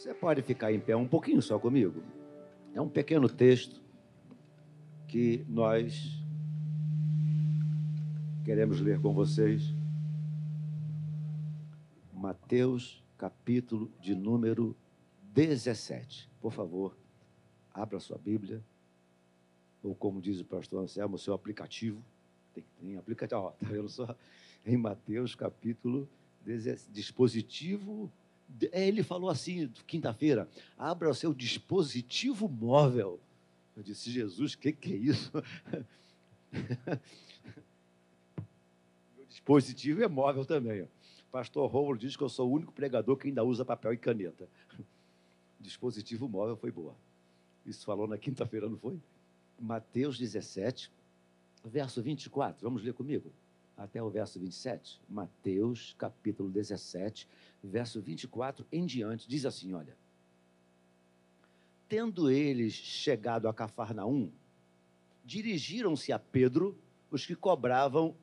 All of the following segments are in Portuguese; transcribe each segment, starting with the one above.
Você pode ficar em pé um pouquinho só comigo? É um pequeno texto que nós queremos ler com vocês. Mateus, capítulo de número 17. Por favor, abra sua Bíblia, ou como diz o pastor Anselmo, seu aplicativo. Tem, tem aplicativo, ó, tá vendo só? Em Mateus, capítulo 17, dispositivo ele falou assim, quinta-feira, abra o seu dispositivo móvel. Eu disse, Jesus, o que, que é isso? Meu dispositivo é móvel também. Pastor Romulo diz que eu sou o único pregador que ainda usa papel e caneta. Dispositivo móvel foi boa. Isso falou na quinta-feira, não foi? Mateus 17, verso 24. Vamos ler comigo? Até o verso 27. Mateus, capítulo 17, verso 24 em diante, diz assim: olha. Tendo eles chegado a Cafarnaum, dirigiram-se a Pedro os que cobravam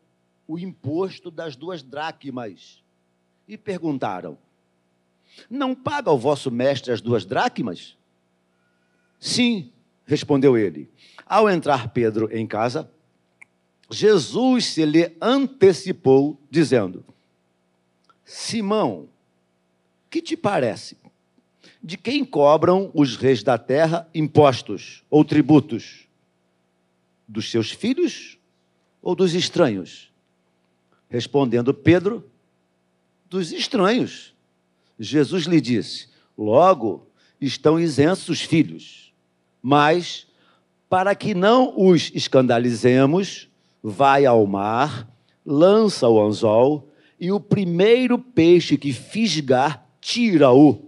o imposto das duas dracmas e perguntaram: Não paga o vosso mestre as duas dracmas? Sim, respondeu ele. Ao entrar Pedro em casa, Jesus se lhe antecipou, dizendo: Simão, que te parece? De quem cobram os reis da terra impostos ou tributos? Dos seus filhos ou dos estranhos? Respondendo Pedro, dos estranhos. Jesus lhe disse: Logo estão isentos os filhos, mas para que não os escandalizemos, vai ao mar, lança o anzol, e o primeiro peixe que fisgar, tira-o,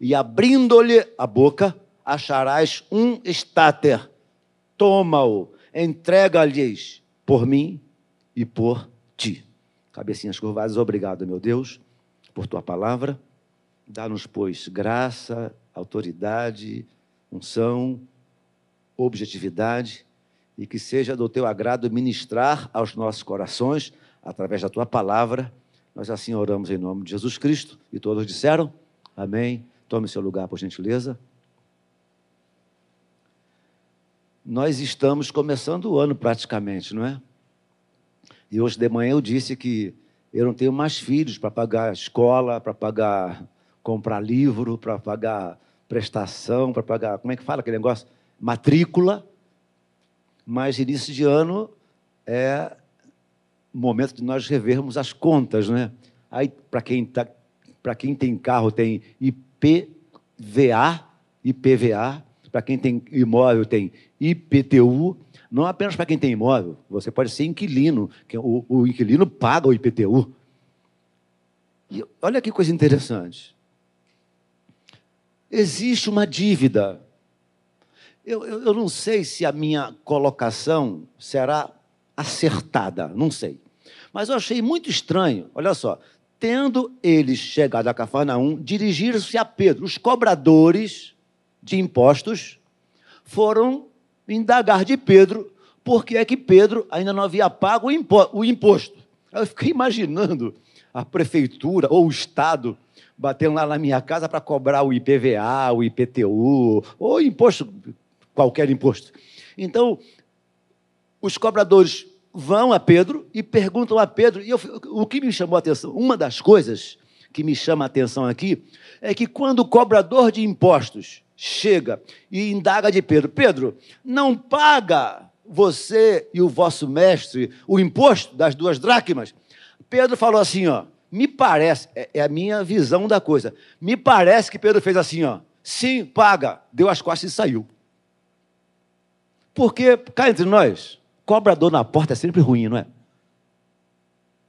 e abrindo-lhe a boca, acharás um estáter. Toma-o, entrega-lhes por mim e por ti. Cabecinhas curvadas, obrigado, meu Deus, por tua palavra. Dá-nos, pois, graça, autoridade, unção, objetividade, e que seja do teu agrado ministrar aos nossos corações, através da tua palavra, nós assim oramos em nome de Jesus Cristo e todos disseram amém. Tome seu lugar, por gentileza. Nós estamos começando o ano praticamente, não é? E hoje de manhã eu disse que eu não tenho mais filhos para pagar escola, para pagar comprar livro, para pagar prestação, para pagar, como é que fala aquele negócio? Matrícula. Mas início de ano é momento de nós revermos as contas, né? Aí, para quem, tá, quem tem carro, tem IPVA, IPVA, para quem tem imóvel, tem IPTU. Não apenas para quem tem imóvel, você pode ser inquilino, que o, o inquilino paga o IPTU. E olha que coisa interessante. Existe uma dívida. Eu, eu, eu não sei se a minha colocação será acertada, não sei. Mas eu achei muito estranho, olha só, tendo eles chegado a Cafarnaum, dirigiram-se a Pedro. Os cobradores de impostos foram indagar de Pedro por que é que Pedro ainda não havia pago o imposto. Eu fiquei imaginando a prefeitura ou o Estado batendo lá na minha casa para cobrar o IPVA, o IPTU, ou imposto, qualquer imposto. Então, os cobradores vão a Pedro e perguntam a Pedro, e eu, o que me chamou a atenção, uma das coisas que me chama a atenção aqui, é que quando o cobrador de impostos chega e indaga de Pedro, Pedro, não paga você e o vosso mestre o imposto das duas dracmas? Pedro falou assim, ó, me parece, é, é a minha visão da coisa, me parece que Pedro fez assim, ó, sim, paga, deu as costas e saiu. Porque, cá entre nós, Cobrador na porta é sempre ruim, não é?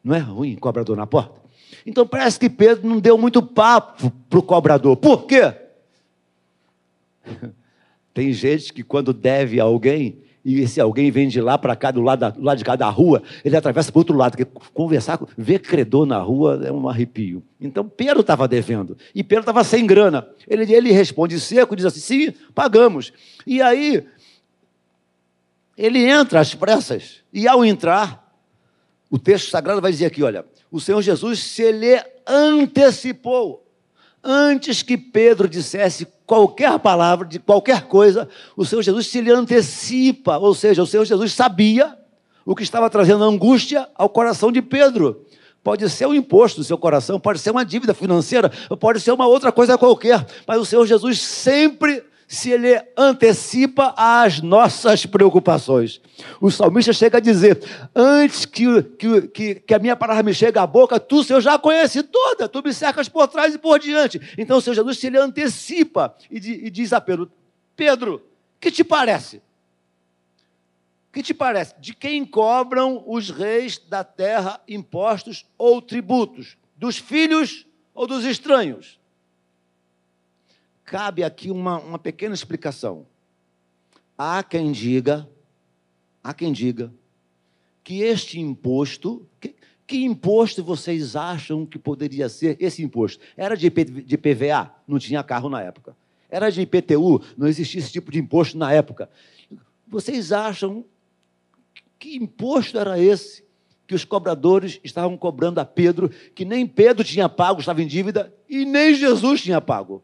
Não é ruim cobrador na porta? Então parece que Pedro não deu muito papo para o cobrador. Por quê? Tem gente que quando deve a alguém, e esse alguém vem de lá para cá, do lado, da, do lado de cá da rua, ele atravessa para o outro lado, porque conversar, ver credor na rua é um arrepio. Então Pedro estava devendo, e Pedro estava sem grana. Ele, ele responde seco, diz assim: sim, pagamos. E aí ele entra às pressas, e ao entrar, o texto sagrado vai dizer aqui: olha, o Senhor Jesus se lhe antecipou. Antes que Pedro dissesse qualquer palavra, de qualquer coisa, o Senhor Jesus se lhe antecipa, ou seja, o Senhor Jesus sabia o que estava trazendo angústia ao coração de Pedro. Pode ser um imposto do seu coração, pode ser uma dívida financeira, pode ser uma outra coisa qualquer, mas o Senhor Jesus sempre se ele antecipa às nossas preocupações. O salmista chega a dizer: Antes que, que, que, que, a minha palavra me chegue à boca, tu, Senhor, já conhece toda, tu me cercas por trás e por diante. Então o Senhor Jesus se ele antecipa e, e diz a Pedro: Pedro, que te parece? Que te parece? De quem cobram os reis da terra impostos ou tributos? Dos filhos ou dos estranhos? Cabe aqui uma, uma pequena explicação. Há quem diga, há quem diga, que este imposto, que, que imposto vocês acham que poderia ser esse imposto? Era de, de PVA, não tinha carro na época. Era de IPTU, não existia esse tipo de imposto na época. Vocês acham que imposto era esse que os cobradores estavam cobrando a Pedro, que nem Pedro tinha pago, estava em dívida, e nem Jesus tinha pago?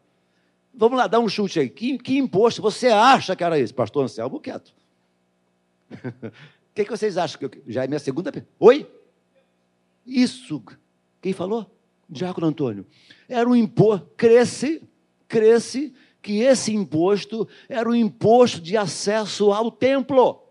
Vamos lá, dá um chute aí. Que, que imposto você acha que era esse? Pastor Anselmo quieto. O que, que vocês acham? Já é minha segunda pergunta. Oi? Isso. Quem falou? Diácono Antônio. Era um imposto. Cresce, cresce que esse imposto era o imposto de acesso ao templo.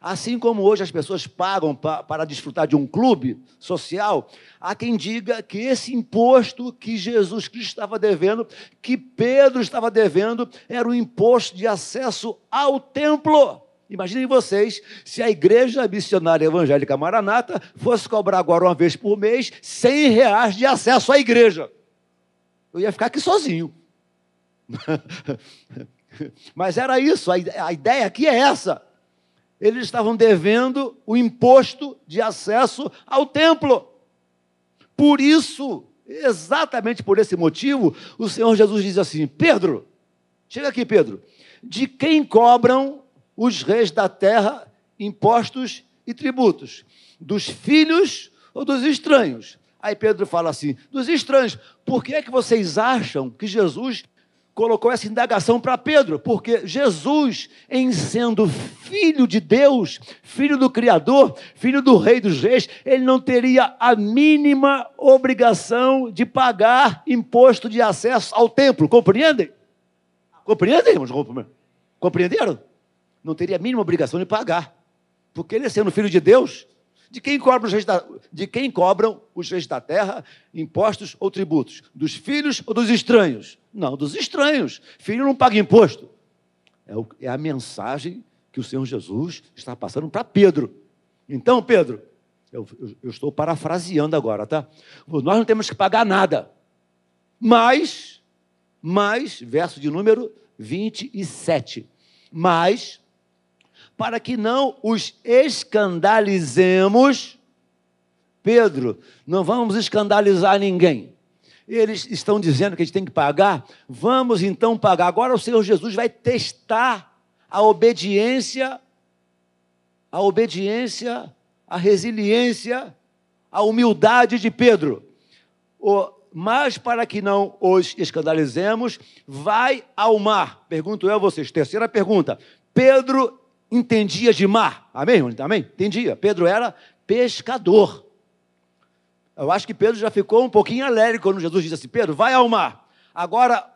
Assim como hoje as pessoas pagam para desfrutar de um clube social, há quem diga que esse imposto que Jesus Cristo estava devendo, que Pedro estava devendo, era o imposto de acesso ao templo. Imaginem vocês se a igreja missionária evangélica Maranata fosse cobrar agora uma vez por mês 100 reais de acesso à igreja. Eu ia ficar aqui sozinho. Mas era isso, a ideia aqui é essa eles estavam devendo o imposto de acesso ao templo. Por isso, exatamente por esse motivo, o Senhor Jesus diz assim: Pedro, chega aqui, Pedro, de quem cobram os reis da terra impostos e tributos? Dos filhos ou dos estranhos? Aí Pedro fala assim: dos estranhos, por que é que vocês acham que Jesus colocou essa indagação para Pedro, porque Jesus, em sendo filho de Deus, filho do Criador, filho do Rei dos Reis, ele não teria a mínima obrigação de pagar imposto de acesso ao templo. Compreendem? Compreendem, irmãos? Compreenderam? Não teria a mínima obrigação de pagar, porque ele, sendo filho de Deus, de quem, cobram os reis da, de quem cobram os reis da terra impostos ou tributos? Dos filhos ou dos estranhos? Não, dos estranhos. Filho não paga imposto. É, o, é a mensagem que o Senhor Jesus está passando para Pedro. Então, Pedro, eu, eu, eu estou parafraseando agora, tá? Nós não temos que pagar nada. Mas, mas, verso de número 27. Mas para que não os escandalizemos. Pedro, não vamos escandalizar ninguém. Eles estão dizendo que a gente tem que pagar, vamos então pagar. Agora o Senhor Jesus vai testar a obediência, a obediência, a resiliência, a humildade de Pedro. O, mas para que não os escandalizemos, vai ao mar. Pergunto eu a vocês. Terceira pergunta. Pedro entendia de mar. Amém? Amém? Entendia. Pedro era pescador. Eu acho que Pedro já ficou um pouquinho alegre quando Jesus disse assim: Pedro, vai ao mar. Agora,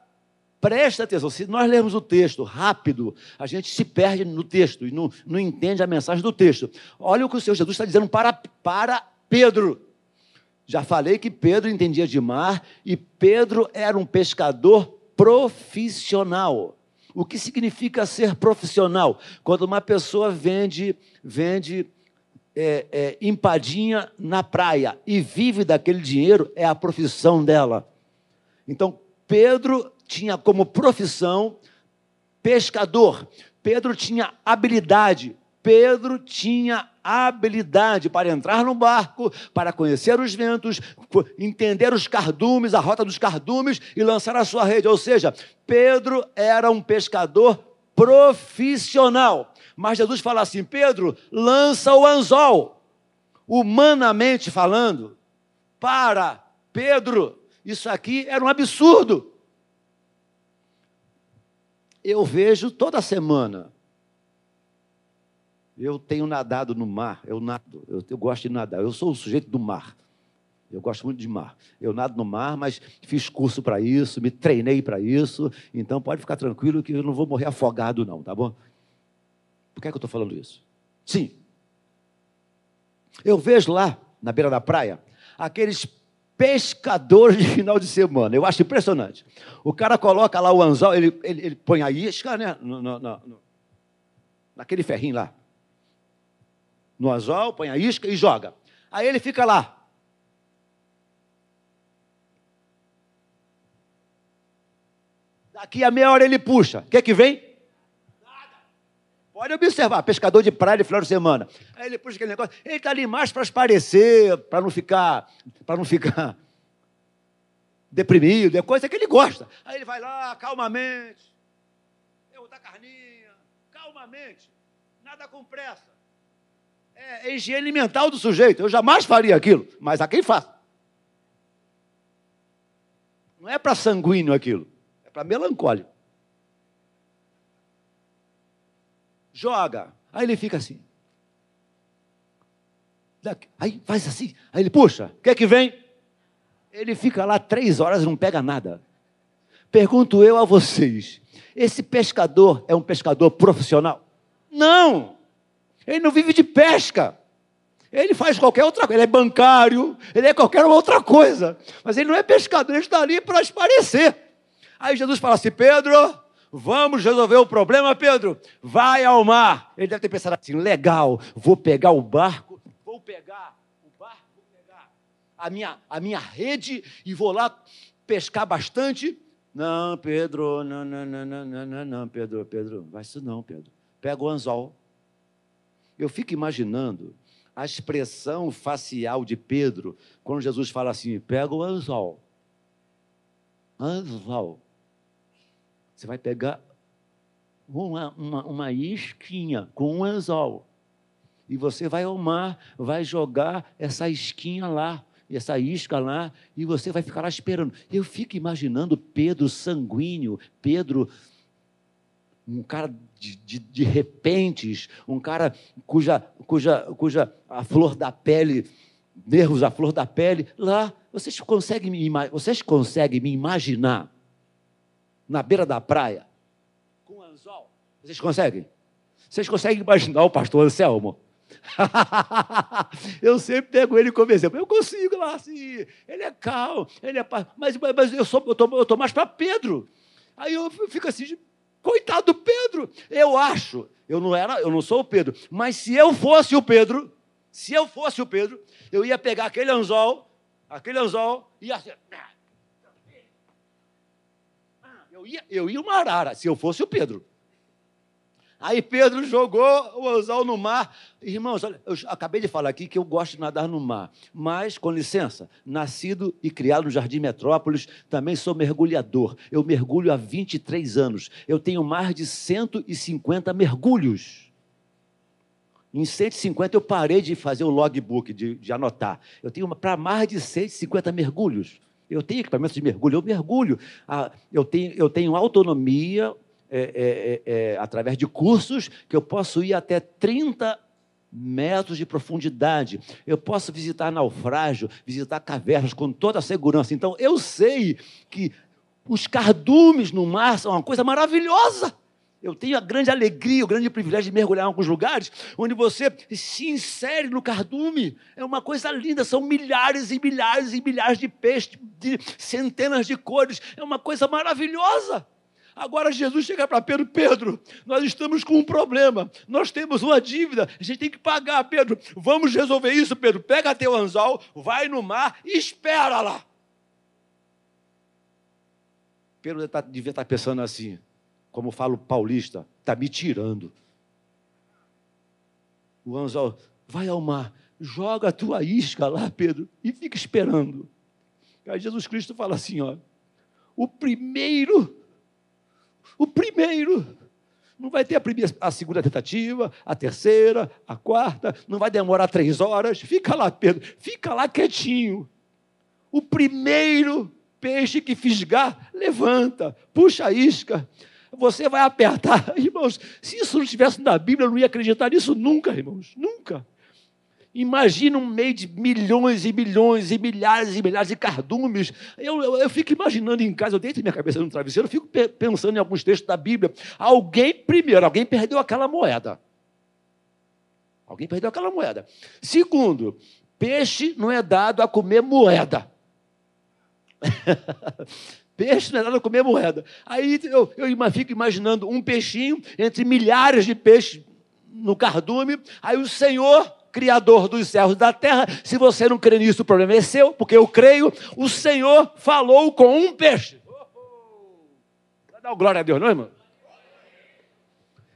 presta atenção. Se nós lermos o texto rápido, a gente se perde no texto e não, não entende a mensagem do texto. Olha o que o Senhor Jesus está dizendo para, para Pedro. Já falei que Pedro entendia de mar e Pedro era um pescador profissional. O que significa ser profissional? Quando uma pessoa vende, vende é, é, empadinha na praia e vive daquele dinheiro, é a profissão dela. Então, Pedro tinha como profissão pescador. Pedro tinha habilidade. Pedro tinha habilidade para entrar no barco, para conhecer os ventos, entender os cardumes, a rota dos cardumes e lançar a sua rede. Ou seja, Pedro era um pescador profissional. Mas Jesus fala assim: Pedro, lança o anzol. Humanamente falando, para Pedro Isso aqui era um absurdo. Eu vejo toda semana. Eu tenho nadado no mar, eu nado, eu, eu gosto de nadar, eu sou o sujeito do mar. Eu gosto muito de mar. Eu nado no mar, mas fiz curso para isso, me treinei para isso, então pode ficar tranquilo que eu não vou morrer afogado, não, tá bom? Por que, é que eu estou falando isso? Sim. Eu vejo lá, na beira da praia, aqueles pescadores de final de semana. Eu acho impressionante. O cara coloca lá o anzol, ele, ele, ele põe a isca, né? No, no, no, naquele ferrinho lá. No anzol, põe a isca e joga. Aí ele fica lá, Daqui a meia hora ele puxa. O que é que vem? Nada. Pode observar, pescador de praia de final de semana. Aí ele puxa aquele negócio. Ele está ali mais para esparecer, para não ficar, para não ficar deprimido, é coisa que ele gosta. Aí ele vai lá, calmamente. Dar carninha, calmamente. Nada com pressa. É, é higiene mental do sujeito. Eu jamais faria aquilo, mas a quem faz. Não é para sanguíneo aquilo para melancólico. Joga. Aí ele fica assim. Aí faz assim. Aí ele puxa. O que é que vem? Ele fica lá três horas e não pega nada. Pergunto eu a vocês: esse pescador é um pescador profissional? Não! Ele não vive de pesca. Ele faz qualquer outra coisa. Ele é bancário, ele é qualquer outra coisa. Mas ele não é pescador, ele está ali para esparecer. Aí Jesus fala assim: Pedro, vamos resolver o problema, Pedro. Vai ao mar. Ele deve ter pensado assim: legal, vou pegar o barco, vou pegar o barco, vou pegar a minha, a minha rede e vou lá pescar bastante. Não, Pedro, não, não, não, não, não, não, Pedro, Pedro, vai isso não, Pedro. Pega o anzol. Eu fico imaginando a expressão facial de Pedro quando Jesus fala assim: pega o anzol. Anzol. Você vai pegar uma, uma, uma isquinha com um anzol. E você vai ao mar, vai jogar essa isquinha lá, essa isca lá, e você vai ficar lá esperando. Eu fico imaginando Pedro sanguíneo, Pedro, um cara de, de, de repentes, um cara cuja, cuja, cuja a flor da pele, nervos à flor da pele, lá, vocês conseguem me, vocês conseguem me imaginar na beira da praia, com anzol. Vocês conseguem? Vocês conseguem imaginar o pastor Anselmo? eu sempre pego ele como exemplo. Eu consigo lá, assim, ele é calmo, ele é. Mas, mas eu sou, eu estou mais para Pedro. Aí eu fico assim, coitado do Pedro. Eu acho, eu não era, eu não sou o Pedro, mas se eu fosse o Pedro, se eu fosse o Pedro, eu ia pegar aquele anzol, aquele anzol, e assim, eu ia, eu ia uma arara, se eu fosse o Pedro. Aí Pedro jogou o anzol no mar. Irmãos, olha, eu acabei de falar aqui que eu gosto de nadar no mar. Mas, com licença, nascido e criado no Jardim Metrópolis, também sou mergulhador. Eu mergulho há 23 anos. Eu tenho mais de 150 mergulhos. Em 150 eu parei de fazer o logbook, de, de anotar. Eu tenho para mais de 150 mergulhos. Eu tenho equipamento de mergulho, eu mergulho. Ah, eu, tenho, eu tenho autonomia é, é, é, é através de cursos que eu posso ir até 30 metros de profundidade. Eu posso visitar naufrágio, visitar cavernas com toda a segurança. Então, eu sei que os cardumes no mar são uma coisa maravilhosa. Eu tenho a grande alegria, o grande privilégio de mergulhar em alguns lugares onde você se insere no cardume. É uma coisa linda, são milhares e milhares e milhares de peixes, de centenas de cores. É uma coisa maravilhosa. Agora Jesus chega para Pedro: Pedro, nós estamos com um problema, nós temos uma dívida, a gente tem que pagar, Pedro. Vamos resolver isso, Pedro. Pega teu anzol, vai no mar e espera lá. Pedro devia estar pensando assim: como falo paulista, está me tirando. O anzol, vai ao mar, joga a tua isca lá, Pedro, e fica esperando. Aí Jesus Cristo fala assim: ó, o primeiro, o primeiro, não vai ter a, primeira, a segunda tentativa, a terceira, a quarta, não vai demorar três horas. Fica lá, Pedro, fica lá quietinho. O primeiro Peixe que fisgar, levanta, puxa a isca. Você vai apertar. Irmãos, se isso não estivesse na Bíblia, eu não ia acreditar nisso nunca, irmãos. Nunca. Imagina um meio de milhões e milhões e milhares e milhares de cardumes. Eu, eu, eu, fico imaginando em casa, eu deito minha cabeça no travesseiro, eu fico pensando em alguns textos da Bíblia. Alguém, primeiro, alguém perdeu aquela moeda. Alguém perdeu aquela moeda. Segundo, peixe não é dado a comer moeda. peixe não é dado a comer moeda. Aí eu, eu fico imaginando um peixinho entre milhares de peixes no cardume. Aí o Senhor Criador dos céus e da terra. Se você não crê nisso, o problema é seu, porque eu creio. O Senhor falou com um peixe. Vai dar glória a Deus, não, irmão?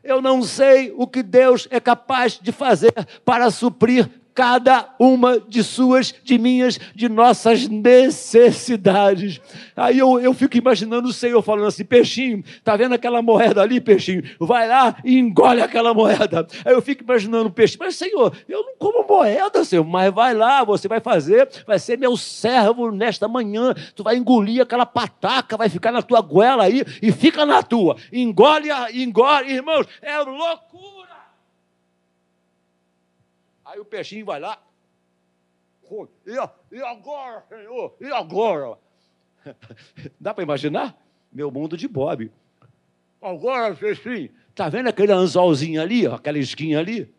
Eu não sei o que Deus é capaz de fazer para suprir cada uma de suas, de minhas, de nossas necessidades. Aí eu, eu fico imaginando o Senhor falando assim: peixinho, tá vendo aquela moeda ali, peixinho? Vai lá e engole aquela moeda. Aí eu fico imaginando o peixe, mas Senhor, eu não como moeda, Senhor, mas vai lá, você vai fazer, vai ser meu servo nesta manhã, tu vai engolir aquela pataca, vai ficar na tua goela aí e fica na tua. Engole, engole, irmãos, é loucura. Aí o peixinho vai lá. E, agora, Senhor? E agora? Dá para imaginar? Meu mundo de Bob. Agora, peixinho, tá vendo aquele anzolzinho ali, ó, aquela esquinha ali?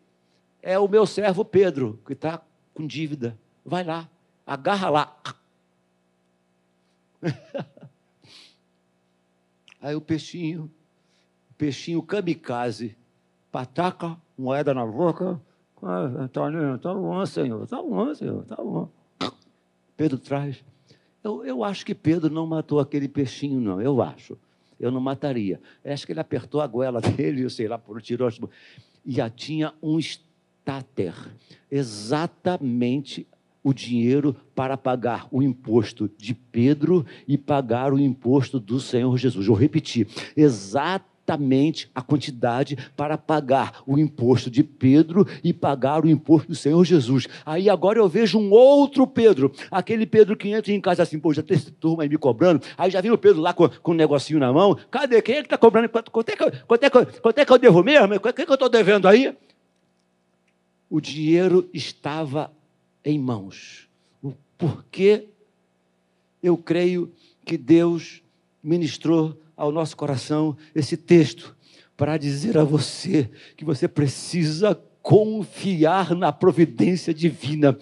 É o meu servo Pedro, que está com dívida. Vai lá, agarra lá. Aí o peixinho, peixinho kamikaze, pataca, moeda na boca, ah, Antônio, tá bom, Senhor, tá bom, Senhor, tá bom. Pedro traz. Eu, eu acho que Pedro não matou aquele peixinho, não, eu acho. Eu não mataria. Eu acho que ele apertou a goela dele, eu sei lá, por tirou. E já tinha um estáter. Exatamente o dinheiro para pagar o imposto de Pedro e pagar o imposto do Senhor Jesus. Eu repeti, exatamente exatamente a quantidade para pagar o imposto de Pedro e pagar o imposto do Senhor Jesus. Aí agora eu vejo um outro Pedro, aquele Pedro que entra em casa assim, pô, já tem essa turma aí me cobrando, aí já viu o Pedro lá com, com um negocinho na mão, cadê? Quem é que está cobrando? Quanto, quanto, é que, quanto, é que, quanto é que eu devo mesmo? Quanto é que eu estou devendo aí? O dinheiro estava em mãos. Por que eu creio que Deus ministrou ao nosso coração esse texto para dizer a você que você precisa confiar na providência divina,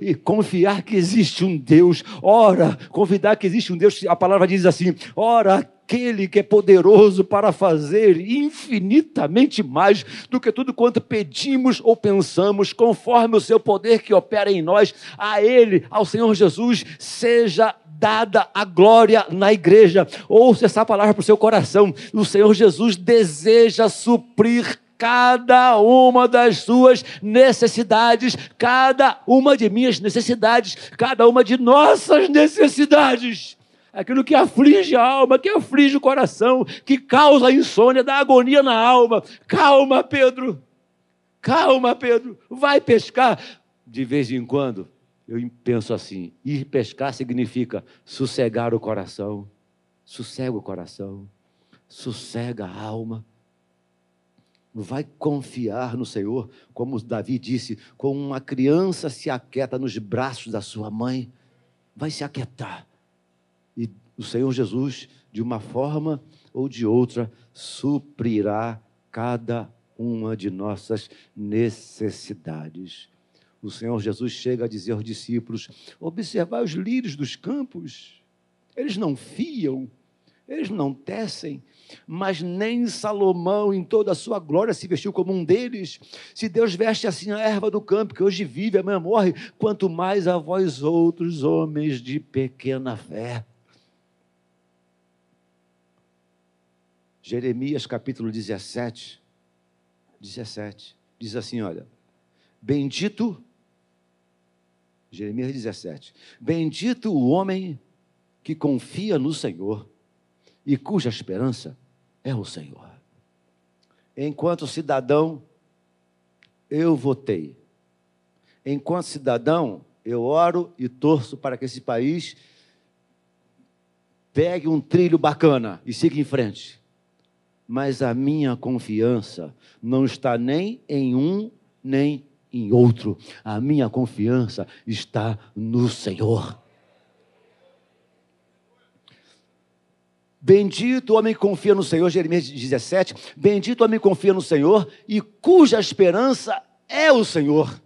e confiar que existe um Deus, ora, convidar que existe um Deus, a palavra diz assim: ora, aquele que é poderoso para fazer infinitamente mais do que tudo quanto pedimos ou pensamos, conforme o seu poder que opera em nós, a Ele, ao Senhor Jesus, seja dada a glória na igreja. Ouça essa palavra para o seu coração. O Senhor Jesus deseja suprir cada uma das suas necessidades, cada uma de minhas necessidades, cada uma de nossas necessidades. Aquilo que aflige a alma, que aflige o coração, que causa a insônia, dá agonia na alma. Calma, Pedro. Calma, Pedro. Vai pescar. De vez em quando, eu penso assim: ir pescar significa sossegar o coração, sossega o coração, sossega a alma. Vai confiar no Senhor, como Davi disse, como uma criança se aquieta nos braços da sua mãe, vai se aquietar. E o Senhor Jesus, de uma forma ou de outra, suprirá cada uma de nossas necessidades o Senhor Jesus chega a dizer aos discípulos: observar os lírios dos campos, eles não fiam, eles não tecem, mas nem Salomão, em toda a sua glória, se vestiu como um deles. Se Deus veste assim a erva do campo, que hoje vive, amanhã morre, quanto mais a vós outros, homens de pequena fé. Jeremias capítulo 17, 17, diz assim: olha, bendito Jeremias 17. Bendito o homem que confia no Senhor e cuja esperança é o Senhor. Enquanto cidadão, eu votei. Enquanto cidadão, eu oro e torço para que esse país pegue um trilho bacana e siga em frente. Mas a minha confiança não está nem em um nem em outro. A minha confiança está no Senhor. Bendito o homem que confia no Senhor, Jeremias 17. Bendito o homem que confia no Senhor e cuja esperança é o Senhor.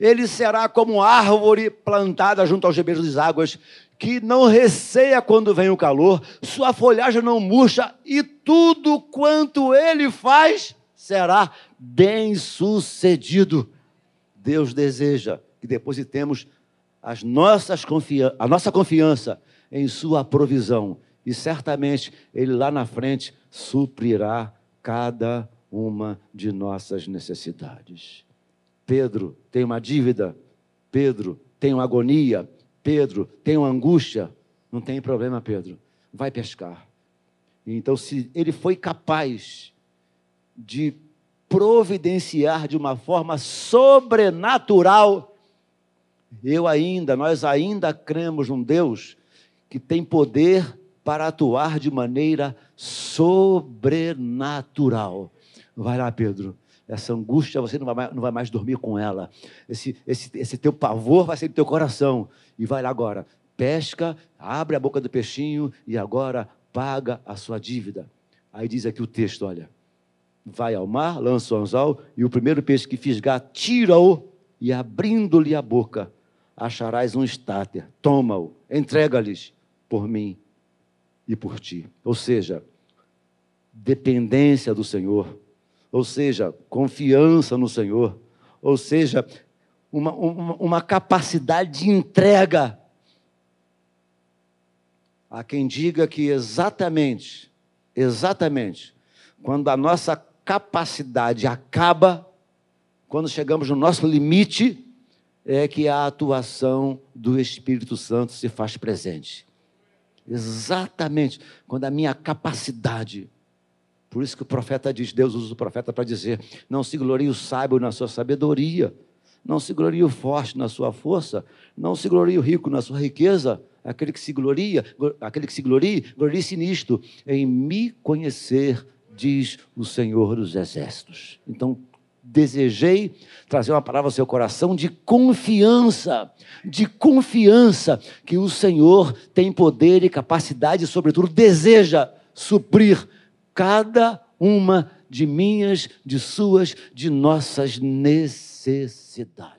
Ele será como árvore plantada junto aos ribeiros das águas, que não receia quando vem o calor, sua folhagem não murcha, e tudo quanto ele faz será bem sucedido. Deus deseja que depositemos as nossas a nossa confiança em Sua provisão e certamente Ele lá na frente suprirá cada uma de nossas necessidades. Pedro tem uma dívida, Pedro tem uma agonia, Pedro tem uma angústia. Não tem problema, Pedro, vai pescar. Então, se ele foi capaz de providenciar de uma forma sobrenatural, eu ainda, nós ainda cremos num Deus que tem poder para atuar de maneira sobrenatural. Vai lá, Pedro. Essa angústia você não vai mais, não vai mais dormir com ela. Esse, esse, esse teu pavor vai ser do teu coração. E vai lá agora. Pesca, abre a boca do peixinho e agora paga a sua dívida. Aí diz aqui o texto: olha. Vai ao mar, lança o anzol, e o primeiro peixe que fisgar, tira-o, e abrindo-lhe a boca, acharás um estáter. Toma-o, entrega-lhes por mim e por ti. Ou seja, dependência do Senhor, ou seja, confiança no Senhor, ou seja, uma, uma, uma capacidade de entrega. Há quem diga que exatamente, exatamente, quando a nossa capacidade acaba, quando chegamos no nosso limite, é que a atuação do Espírito Santo se faz presente. Exatamente quando a minha capacidade. Por isso que o profeta diz, Deus usa o profeta para dizer: não se glorie o sábio na sua sabedoria, não se glorie o forte na sua força, não se glorie o rico na sua riqueza. Aquele que se gloria, aquele que se glorie, glorie-se nisto, em me conhecer, diz o Senhor dos Exércitos. Então, desejei trazer uma palavra ao seu coração de confiança, de confiança que o Senhor tem poder e capacidade, e, sobretudo, deseja suprir cada uma de minhas, de suas, de nossas necessidades.